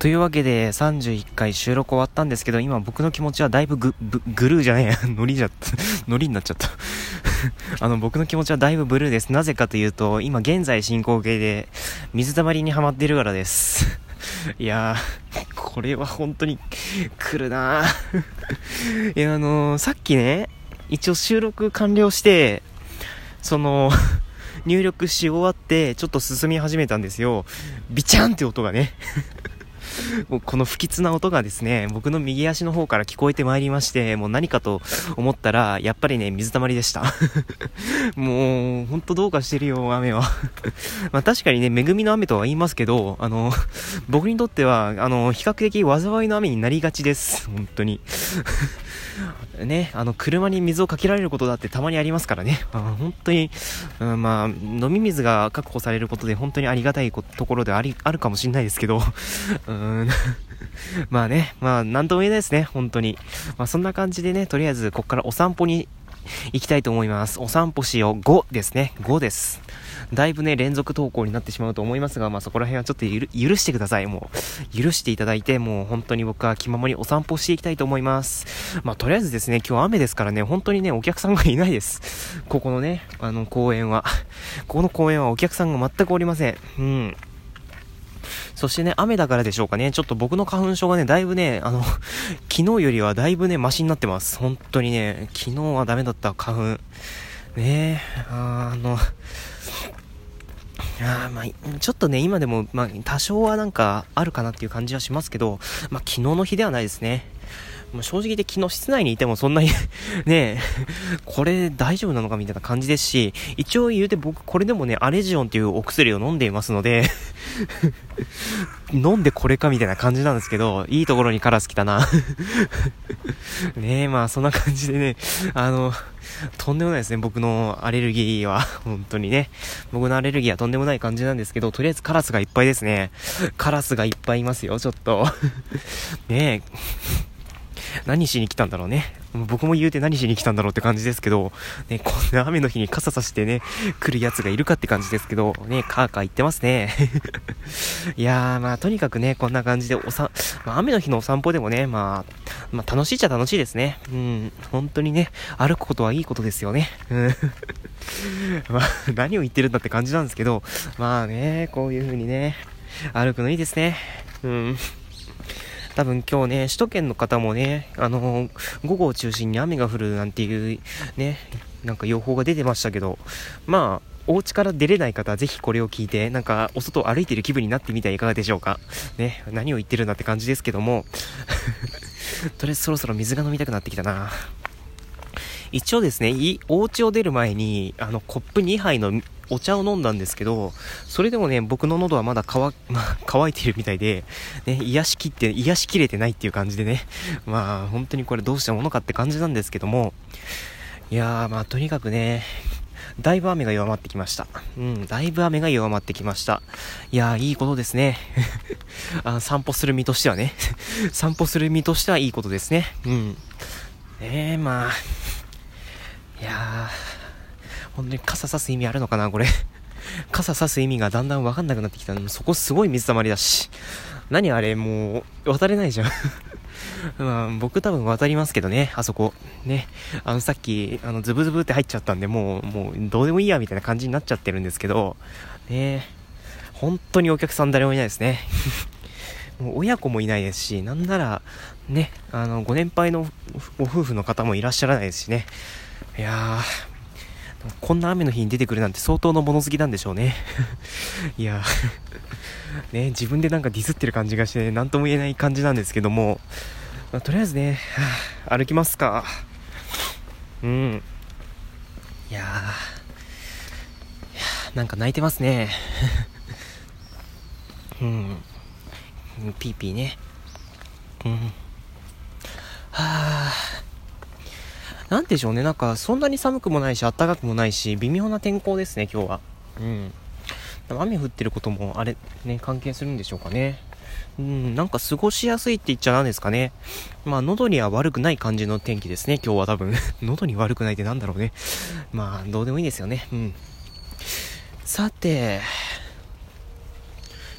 というわけで、31回収録終わったんですけど、今僕の気持ちはだいぶグ、グルーじゃねえや、ノリじゃっ、ノリになっちゃった あの、僕の気持ちはだいぶブルーです。なぜかというと、今現在進行形で、水たまりにはまっているからです。いやー、これは本当に来るなーいや、あのー、さっきね、一応収録完了して、その入力し終わって、ちょっと進み始めたんですよ。ビチャンって音がねもうこの不吉な音がですね、僕の右足の方から聞こえてまいりまして、もう何かと思ったら、やっぱりね、水たまりでした。もう、ほんとどうかしてるよ、雨は。まあ確かにね、恵みの雨とは言いますけど、あの、僕にとっては、あの、比較的災いの雨になりがちです。本当に。ね、あの、車に水をかけられることだってたまにありますからね。あ本当に、うん、まあ、飲み水が確保されることで本当にありがたいところであり、あるかもしれないですけど、うん、まあね、まあ、なんとも言えないですね、本当に。まあ、そんな感じでね、とりあえず、ここからお散歩に行きたいと思います。お散歩しよう。5ですね。5です。だいぶね、連続投稿になってしまうと思いますが、まあそこら辺はちょっと許してください。もう、許していただいて、もう本当に僕は気ままにお散歩していきたいと思います。まあとりあえずですね、今日雨ですからね、本当にね、お客さんがいないです。ここのね、あの公園は。ここの公園はお客さんが全くおりません。うん。そしてね、雨だからでしょうかね、ちょっと僕の花粉症がね、だいぶね、あの、昨日よりはだいぶね、マシになってます。本当にね、昨日はダメだった花粉。ねえ、あの、あまあ、ちょっとね、今でも、まあ、多少はなんかあるかなっていう感じはしますけど、まあ、昨日の日ではないですね。まあ、正直言って昨日室内にいてもそんなに ねこれ大丈夫なのかみたいな感じですし、一応言うて僕これでもね、アレジオンっていうお薬を飲んでいますので 飲んでこれかみたいな感じなんですけど、いいところにカラス来たな ねえ、まあそんな感じでね、あの、とんでもないですね、僕のアレルギーは。本当にね。僕のアレルギーはとんでもない感じなんですけど、とりあえずカラスがいっぱいですね。カラスがいっぱいいますよ、ちょっと。ねえ。何しに来たんだろうね。僕も言うて何しに来たんだろうって感じですけど、ね、こんな雨の日に傘さしてね、来るやつがいるかって感じですけど、ね、カーカー言ってますね。いやー、まあ、とにかくね、こんな感じでおさ、まあ、雨の日のお散歩でもね、まあ、まあ、楽しいっちゃ楽しいですね。うん、本当にね、歩くことはいいことですよね。うん。まあ、何を言ってるんだって感じなんですけど、まあね、こういう風にね、歩くのいいですね。うん。多分今日ね、首都圏の方もね、あの午後を中心に雨が降るなんていうね、なんか予報が出てましたけど、まあ、お家から出れない方はぜひこれを聞いて、なんかお外歩いてる気分になってみてはいかがでしょうか。ね、何を言ってるんだって感じですけども、とりあえずそろそろ水が飲みたくなってきたな。一応ですね、お家を出る前に、あの、コップ2杯のお茶を飲んだんですけど、それでもね、僕の喉はまだ乾、まあ、乾いているみたいで、ね、癒しきって、癒しきれてないっていう感じでね、まあ、本当にこれどうしたものかって感じなんですけども、いやー、まあ、とにかくね、だいぶ雨が弱まってきました。うん、だいぶ雨が弱まってきました。いやー、いいことですね。あ散歩する身としてはね。散歩する身としてはいいことですね。うん。ええ、まあ、いやー、本当に傘さす意味あるのかな、これ。傘さす意味がだんだんわかんなくなってきたそこすごい水たまりだし。何あれ、もう、渡れないじゃん まあ、僕多分渡りますけどね、あそこ。ね。あの、さっき、あの、ズブズブって入っちゃったんで、もう、もう、どうでもいいや、みたいな感じになっちゃってるんですけど、ね本当にお客さん誰もいないですね。もう親子もいないですし、なんなら、ね、あの、ご年配のご夫婦の方もいらっしゃらないですしね。いやー、こんな雨の日に出てくるなんて相当の物好きなんでしょうね。いや ね、自分でなんかディスってる感じがして、何とも言えない感じなんですけども、まあ、とりあえずね、はあ、歩きますか。うん。いやー、なんか泣いてますね。うん。ピーピーね。うん。はあ。なんでしょうね、なんかそんなに寒くもないし、暖かくもないし、微妙な天候ですね、今日は。うん。雨降ってることも、あれ、ね、関係するんでしょうかね。うん、なんか過ごしやすいって言っちゃなんですかね。まあ、喉には悪くない感じの天気ですね、今日は多分。喉に悪くないってなんだろうね。まあ、どうでもいいですよね。うん。さて、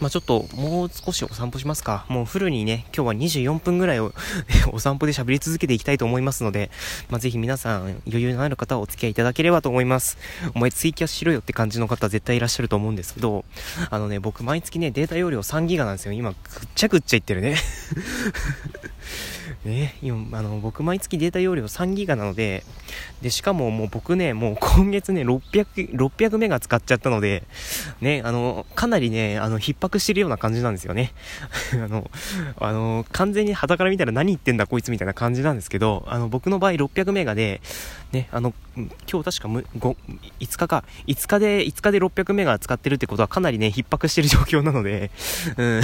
まあ、ちょっともう少しお散歩しますか。もうフルにね、今日は24分ぐらいを お散歩で喋り続けていきたいと思いますので、まあ、ぜひ皆さん余裕のある方はお付き合いいただければと思います。お前ツイキャスしろよって感じの方絶対いらっしゃると思うんですけど、あのね、僕毎月ね、データ容量3ギガなんですよ。今、ぐっちゃぐっちゃいってるね。ね、今、あの、僕毎月データ容量3ギガなので、で、しかももう僕ね、もう今月ね、600、600メガ使っちゃったので、ね、あの、かなりね、あの、逼迫してるような感じなんですよね。あの、あの、完全に肌から見たら何言ってんだこいつみたいな感じなんですけど、あの、僕の場合600メガで、ね、あの、今日確かむ5、5日か、5日で、5日で600メガ使ってるってことはかなりね、逼迫してる状況なので、うん。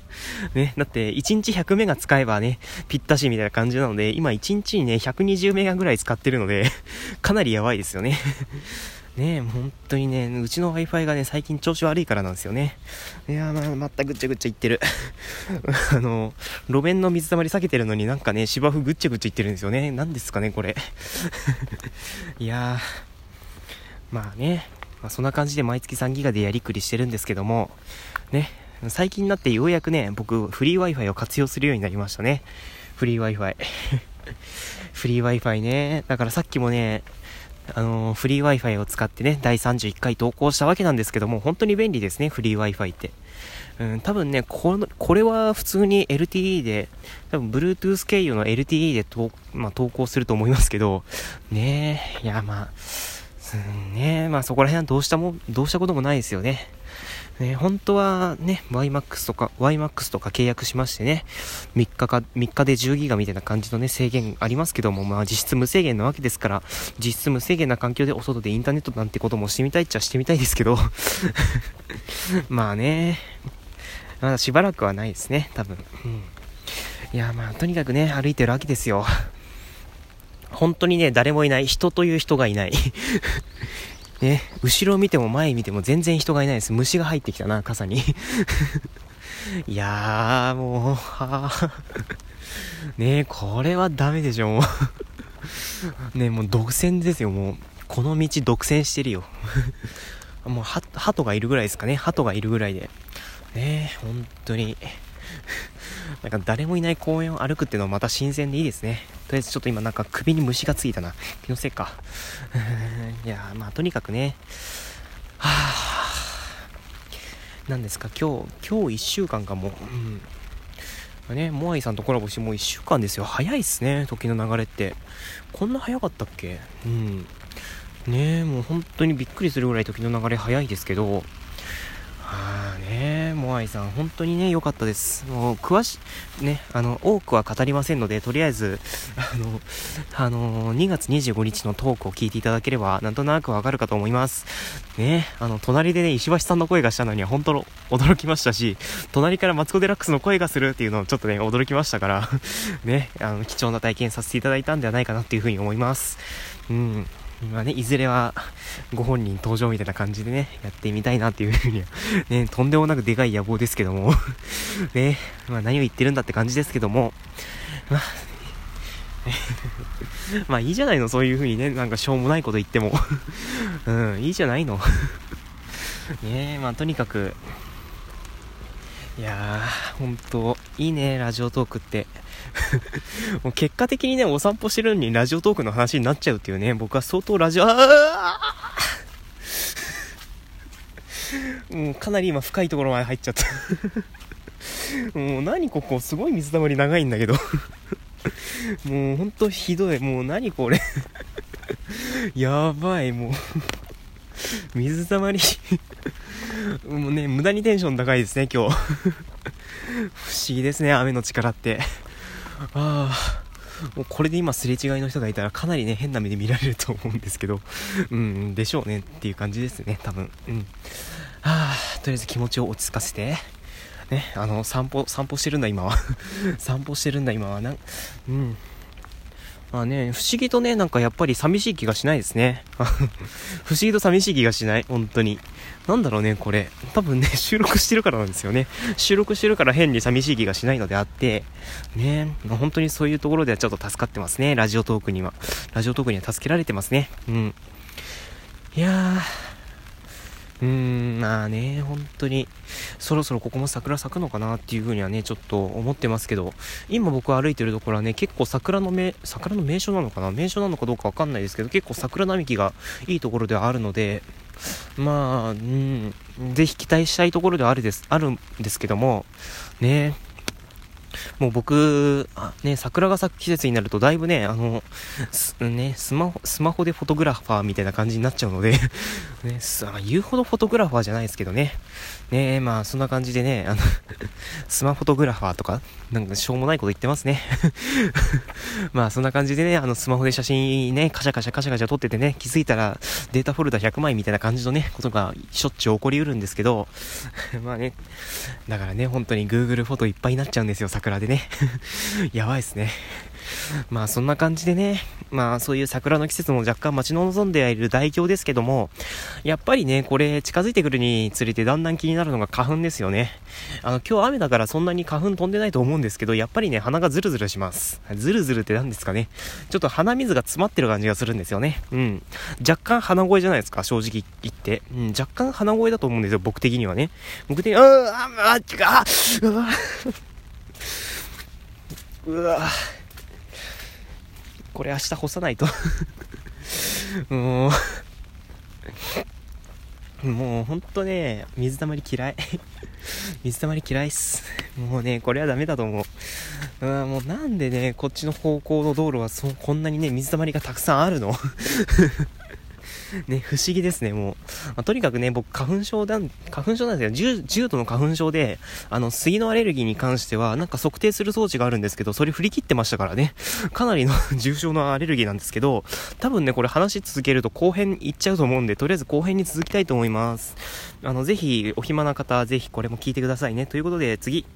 ね、だって、1日100メガ使えばね、ぴったしみたいな感じなので、今1日にね、120メガぐらい使ってるので、かなりやばいですよね。ねえ、本当にね、うちの Wi-Fi がね、最近調子悪いからなんですよね。いやー、ま、またぐっちゃぐっちゃ言ってる。あの、路面の水たまり避けてるのになんかね、芝生ぐっちゃぐっちゃ言ってるんですよね。何ですかね、これ。いやー、まあね、まあ、そんな感じで毎月3ギガでやりくりしてるんですけども、ね、最近になってようやくね、僕、フリー Wi-Fi を活用するようになりましたね。フリー Wi-Fi。フリー Wi-Fi ね。だからさっきもね、あのー、フリー Wi-Fi を使ってね、第31回投稿したわけなんですけども、本当に便利ですね、フリー Wi-Fi って。うん、多分ね、この、これは普通に LTE で、多分 Bluetooth 経由の LTE でと、まあ、投稿すると思いますけど、ねえ、いや、まあ、うん、ねまあそこら辺はどうしたも、どうしたこともないですよね。ね、本当はね、YMAX とか、YMAX とか契約しましてね、3日か、3日で10ギガみたいな感じのね、制限ありますけども、まあ実質無制限なわけですから、実質無制限な環境でお外でインターネットなんてこともしてみたいっちゃしてみたいですけど、まあね、まだしばらくはないですね、多分。うん。いや、まあとにかくね、歩いてるわけですよ。本当にね、誰もいない。人という人がいない。ね、後ろ見ても前見ても全然人がいないです。虫が入ってきたな、傘に。いやー、もう、は ねえこれはダメでしょ、もう ねえもう独占ですよ、もう。この道独占してるよ。もう、鳩がいるぐらいですかね。鳩がいるぐらいで。ねえ本当に。なんか誰もいない公園を歩くっていうのはまた新鮮でいいですね。とりあえずちょっと今なんか首に虫がついたな。気のせいか。いやまあとにかくね。はぁ。なんですか、今日、今日1週間かも。うん。ね、モアイさんとコラボしてもう1週間ですよ。早いっすね、時の流れって。こんな早かったっけ？うん。ねえ、もう本当にびっくりするぐらい時の流れ早いですけど、モアイさん、本当にね、良かったです。もう、詳し、ね、あの、多くは語りませんので、とりあえず、あの、あの、2月25日のトークを聞いていただければ、なんとなくわかるかと思います。ね、あの、隣でね、石橋さんの声がしたのには、本当の、驚きましたし、隣からマツコ・デラックスの声がするっていうのをちょっとね、驚きましたから、ね、あの、貴重な体験させていただいたんではないかなっていうふうに思います。うん。まあね、いずれはご本人登場みたいな感じでね、やってみたいなっていうふうには、ね、とんでもなくでかい野望ですけども。ね、まあ何を言ってるんだって感じですけども、まあ、まあいいじゃないの、そういう風にね、なんかしょうもないこと言っても。うん、いいじゃないの。ねまあとにかく、いやー、ほんと、いいね、ラジオトークって。もう結果的にね、お散歩してるのにラジオトークの話になっちゃうっていうね、僕は相当ラジオ、あもうかなり今深いところまで入っちゃった。もう何ここ、すごい水たまり長いんだけど。もうほんとひどい。もう何これ。やばい、もう。水たまり。もうね、無駄にテンション高いですね、今日 不思議ですね、雨の力って。ああ。もうこれで今すれ違いの人がいたらかなりね、変な目で見られると思うんですけど、うん、でしょうねっていう感じですね、多分。うん。はあ、とりあえず気持ちを落ち着かせて、ね、あの、散歩、散歩してるんだ今は。散歩してるんだ今は。なん、うん。まあね、不思議とね、なんかやっぱり寂しい気がしないですね。不思議と寂しい気がしない、本当に。なんだろうね、これ。多分ね、収録してるからなんですよね。収録してるから変に寂しい気がしないのであって、ね、まあ、本当にそういうところではちょっと助かってますね、ラジオトークには。ラジオトークには助けられてますね。うん。いやー、うーん、まあね、本当に、そろそろここも桜咲くのかなっていうふうにはね、ちょっと思ってますけど、今僕歩いてるところはね、結構桜の名、桜の名所なのかな？名所なのかどうかわかんないですけど、結構桜並木がいいところではあるので、まあ、うん、ぜひ期待したいところではあるです、あるんですけども、ね、もう僕、ね、桜が咲く季節になるとだいぶね、あの、ね、スマホ、スマホでフォトグラファーみたいな感じになっちゃうので ね、言うほどフォトグラファーじゃないですけどね、ねえまあそんな感じでね、あの スマフォトグラファーとか、なんかしょうもないこと言ってますね まあそんな感じでね、あのスマホで写真ね、カシャカシャカシャカシャ撮っててね、気づいたらデータフォルダ100枚みたいな感じのね、ことがしょっちゅう起こりうるんですけど、まあね、だからね、本当に Google フォトいっぱいになっちゃうんですよ、桜でね。やばいっすね。まあそんな感じでね、まあそういう桜の季節も若干待ち望んでいる代表ですけども、やっぱりね、これ近づいてくるにつれてだんだん気になるのが花粉ですよね。あの今日雨だからそんなに花粉飛んでないと思うんですけど、やっぱりね、鼻がズルズルします。ズルズルって何ですかね。ちょっと鼻水が詰まってる感じがするんですよね。うん。若干鼻声じゃないですか、正直言って。うん、若干鼻声だと思うんですよ、僕的にはね。僕的に、ああ、あ、あ、あ、うわ、うわ、これ明日干さないと もう、もうほんとね、水たまり嫌い 水たまり嫌いっす。もうね、これはダメだと思う。うん、もうなんでね、こっちの方向の道路はそこんなにね、水たまりがたくさんあるの？ね、不思議ですね、もう。まあ、とにかくね、僕、花粉症だん、花粉症なんですよ。重度の花粉症で、あの、杉のアレルギーに関しては、なんか測定する装置があるんですけど、それ振り切ってましたからね。かなりの 重症のアレルギーなんですけど、多分ね、これ話続けると後編いっちゃうと思うんで、とりあえず後編に続きたいと思います。あの、ぜひ、お暇な方、ぜひこれも聞いてくださいね。ということで、次。